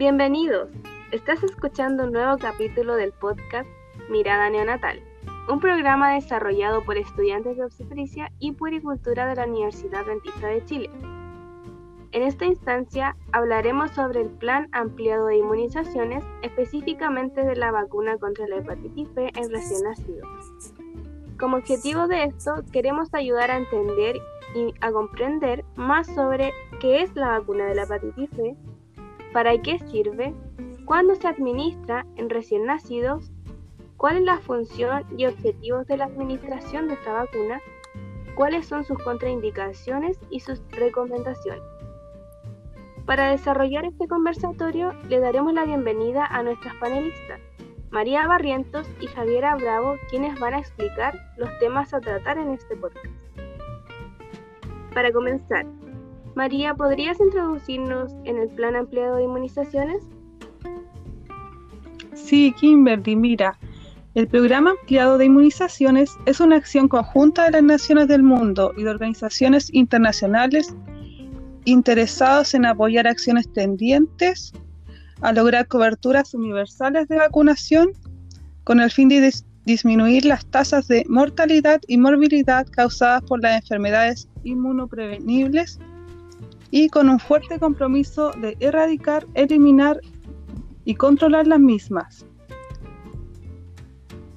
Bienvenidos. Estás escuchando un nuevo capítulo del podcast Mirada Neonatal, un programa desarrollado por estudiantes de obstetricia y puericultura de la Universidad Dentista de Chile. En esta instancia hablaremos sobre el plan ampliado de inmunizaciones, específicamente de la vacuna contra la hepatitis B en recién nacidos. Como objetivo de esto, queremos ayudar a entender y a comprender más sobre qué es la vacuna de la hepatitis B, para qué sirve, cuándo se administra en recién nacidos, cuál es la función y objetivos de la administración de esta vacuna, cuáles son sus contraindicaciones y sus recomendaciones. Para desarrollar este conversatorio le daremos la bienvenida a nuestras panelistas, María Barrientos y Javiera Bravo, quienes van a explicar los temas a tratar en este podcast. Para comenzar, María, ¿podrías introducirnos en el plan ampliado de inmunizaciones? Sí, Kimberly, mira, el programa ampliado de inmunizaciones es una acción conjunta de las naciones del mundo y de organizaciones internacionales interesados en apoyar acciones tendientes a lograr coberturas universales de vacunación con el fin de disminuir las tasas de mortalidad y morbilidad causadas por las enfermedades inmunoprevenibles y con un fuerte compromiso de erradicar, eliminar y controlar las mismas.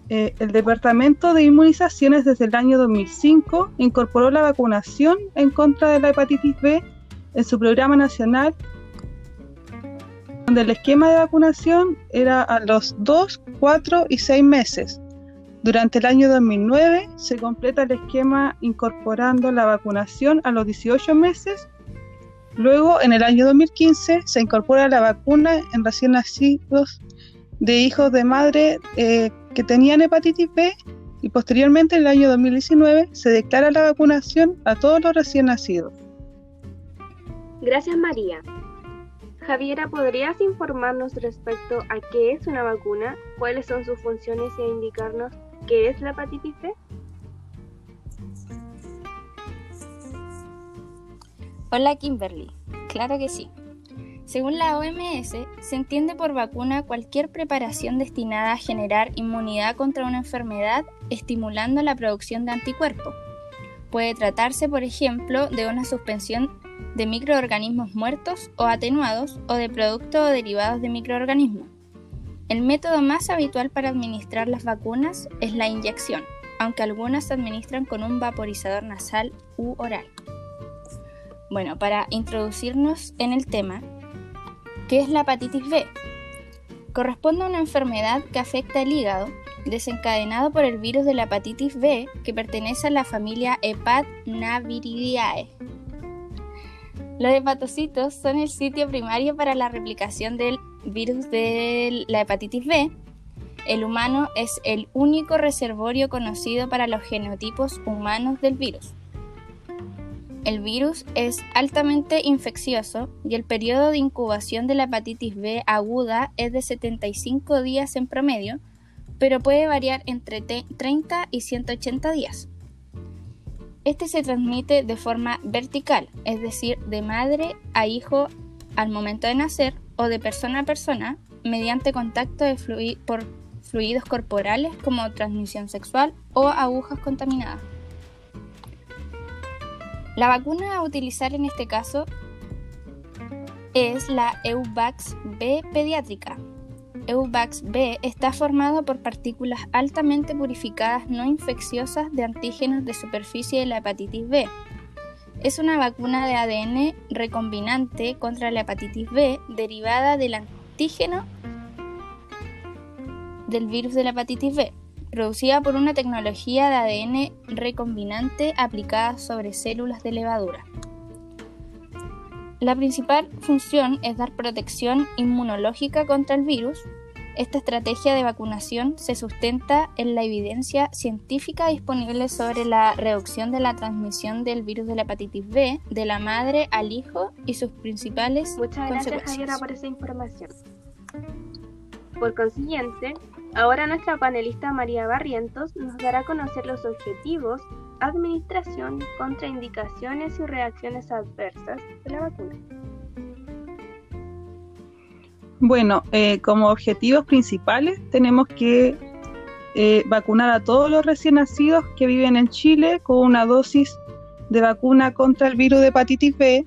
Eh, el Departamento de Inmunizaciones desde el año 2005 incorporó la vacunación en contra de la hepatitis B en su programa nacional, donde el esquema de vacunación era a los 2, 4 y 6 meses. Durante el año 2009 se completa el esquema incorporando la vacunación a los 18 meses. Luego, en el año 2015, se incorpora la vacuna en recién nacidos de hijos de madre eh, que tenían hepatitis B y posteriormente, en el año 2019, se declara la vacunación a todos los recién nacidos. Gracias María. Javiera, ¿podrías informarnos respecto a qué es una vacuna, cuáles son sus funciones e indicarnos qué es la hepatitis B? Hola Kimberly, claro que sí. Según la OMS, se entiende por vacuna cualquier preparación destinada a generar inmunidad contra una enfermedad estimulando la producción de anticuerpos. Puede tratarse, por ejemplo, de una suspensión de microorganismos muertos o atenuados o de productos o derivados de microorganismos. El método más habitual para administrar las vacunas es la inyección, aunque algunas se administran con un vaporizador nasal u oral. Bueno, para introducirnos en el tema, ¿qué es la hepatitis B? Corresponde a una enfermedad que afecta el hígado, desencadenado por el virus de la hepatitis B que pertenece a la familia Hepatnaviridae los hepatocitos son el sitio primario para la replicación del virus de la hepatitis B. El humano es el único reservorio conocido para los genotipos humanos del virus. El virus es altamente infeccioso y el periodo de incubación de la hepatitis B aguda es de 75 días en promedio, pero puede variar entre 30 y 180 días. Este se transmite de forma vertical, es decir, de madre a hijo al momento de nacer o de persona a persona mediante contacto de por fluidos corporales como transmisión sexual o agujas contaminadas. La vacuna a utilizar en este caso es la EUVAX B pediátrica, EUVAX B está formado por partículas altamente purificadas no infecciosas de antígenos de superficie de la hepatitis B. Es una vacuna de ADN recombinante contra la hepatitis B derivada del antígeno del virus de la hepatitis B, producida por una tecnología de ADN recombinante aplicada sobre células de levadura. La principal función es dar protección inmunológica contra el virus. Esta estrategia de vacunación se sustenta en la evidencia científica disponible sobre la reducción de la transmisión del virus de la hepatitis B de la madre al hijo y sus principales Muchas gracias Javiera por esa información. Por consiguiente, ahora nuestra panelista María Barrientos nos dará a conocer los objetivos administración, contraindicaciones y reacciones adversas de la vacuna. Bueno, eh, como objetivos principales tenemos que eh, vacunar a todos los recién nacidos que viven en Chile con una dosis de vacuna contra el virus de hepatitis B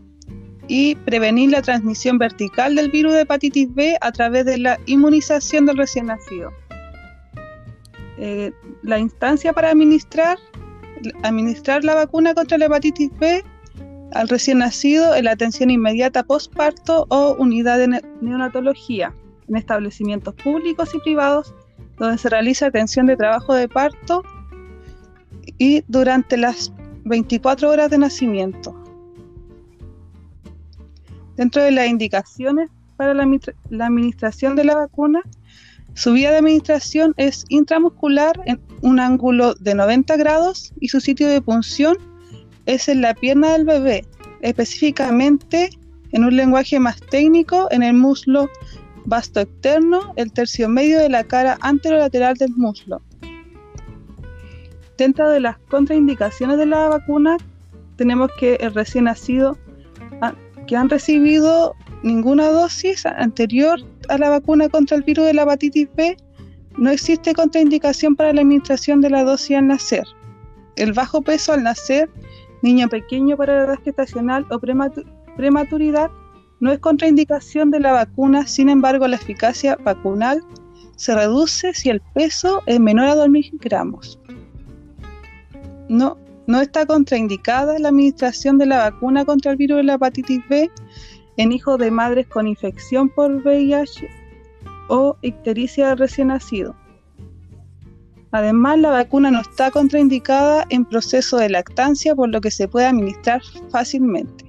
y prevenir la transmisión vertical del virus de hepatitis B a través de la inmunización del recién nacido. Eh, la instancia para administrar, administrar la vacuna contra la hepatitis B al recién nacido en la atención inmediata postparto o unidad de neonatología en establecimientos públicos y privados donde se realiza atención de trabajo de parto y durante las 24 horas de nacimiento. Dentro de las indicaciones para la, la administración de la vacuna, su vía de administración es intramuscular en un ángulo de 90 grados y su sitio de punción es en la pierna del bebé, específicamente en un lenguaje más técnico en el muslo vasto externo, el tercio medio de la cara anterolateral del muslo. Dentro de las contraindicaciones de la vacuna, tenemos que el recién nacido que han recibido ninguna dosis anterior a la vacuna contra el virus de la hepatitis B, no existe contraindicación para la administración de la dosis al nacer. El bajo peso al nacer niño pequeño para la edad gestacional o prematuridad no es contraindicación de la vacuna, sin embargo la eficacia vacunal se reduce si el peso es menor a 2.000 gramos. No, no está contraindicada la administración de la vacuna contra el virus de la hepatitis B en hijos de madres con infección por VIH o ictericia recién nacido. Además, la vacuna no está contraindicada en proceso de lactancia, por lo que se puede administrar fácilmente.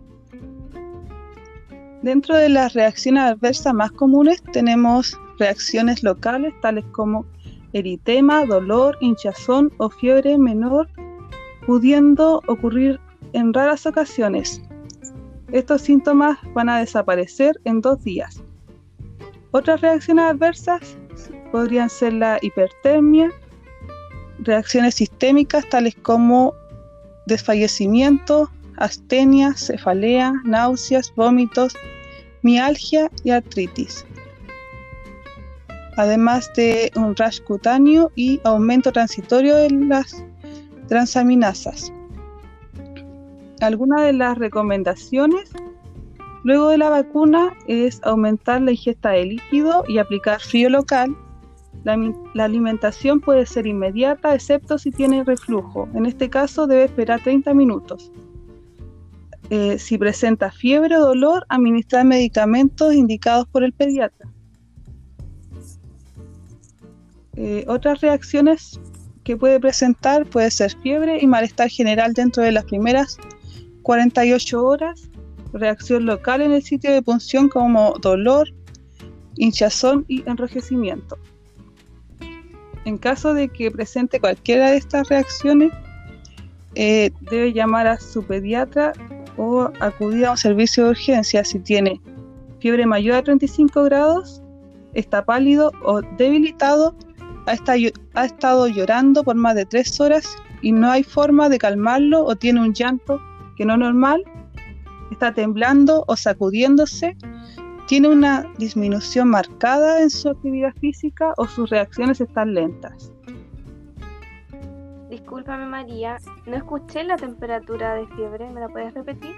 Dentro de las reacciones adversas más comunes tenemos reacciones locales tales como eritema, dolor, hinchazón o fiebre menor, pudiendo ocurrir en raras ocasiones. Estos síntomas van a desaparecer en dos días. Otras reacciones adversas podrían ser la hipertermia, reacciones sistémicas tales como desfallecimiento, astenia, cefalea, náuseas, vómitos, mialgia y artritis. Además de un rash cutáneo y aumento transitorio de las transaminasas. Algunas de las recomendaciones luego de la vacuna es aumentar la ingesta de líquido y aplicar frío local la, alimentación puede ser inmediata, excepto si tiene reflujo. En este caso debe esperar 30 minutos. Eh, si presenta fiebre o dolor, administrar medicamentos indicados por el pediatra. Eh, otras reacciones que puede presentar puede ser fiebre y malestar general dentro de las primeras 48 horas, reacción local en el sitio de punción como dolor, hinchazón y enrojecimiento. En caso de que presente cualquiera de estas reacciones, eh, debe llamar a su pediatra o acudir a un servicio de urgencia si tiene fiebre mayor a 35 grados, está pálido o debilitado, ha, estado llorando por más de 3 horas y no hay forma de calmarlo o tiene un llanto que no normal, está temblando o sacudiéndose tiene una disminución marcada en su actividad física o sus reacciones están lentas. Discúlpame María, no escuché la temperatura de fiebre, ¿me la puedes repetir?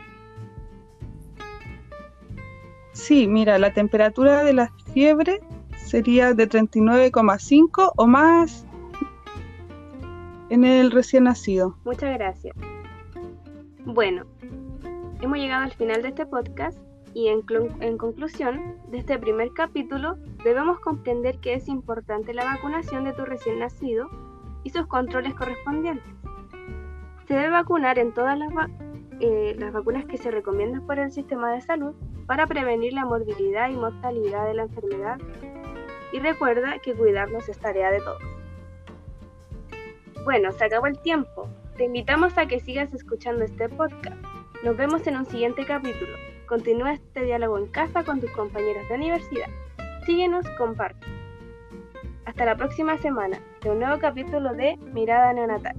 Sí, mira, la temperatura de la fiebre sería de 39,5 o más en el recién nacido. Muchas gracias. Bueno, hemos llegado al final de este podcast y en, conclusión de este primer capítulo, debemos comprender que es importante la vacunación de tu recién nacido y sus controles correspondientes. Se debe vacunar en todas las, eh, las vacunas que se recomiendan por el sistema de salud para prevenir la morbilidad y mortalidad de la enfermedad. Y recuerda que cuidarnos es tarea de todos. Bueno, se acabó el tiempo. Te invitamos a que sigas escuchando este podcast. Nos vemos en un siguiente capítulo. Continúa este diálogo en casa con tus compañeros de universidad. Síguenos, comparte. Hasta la próxima semana de un nuevo capítulo de Mirada Neonatal.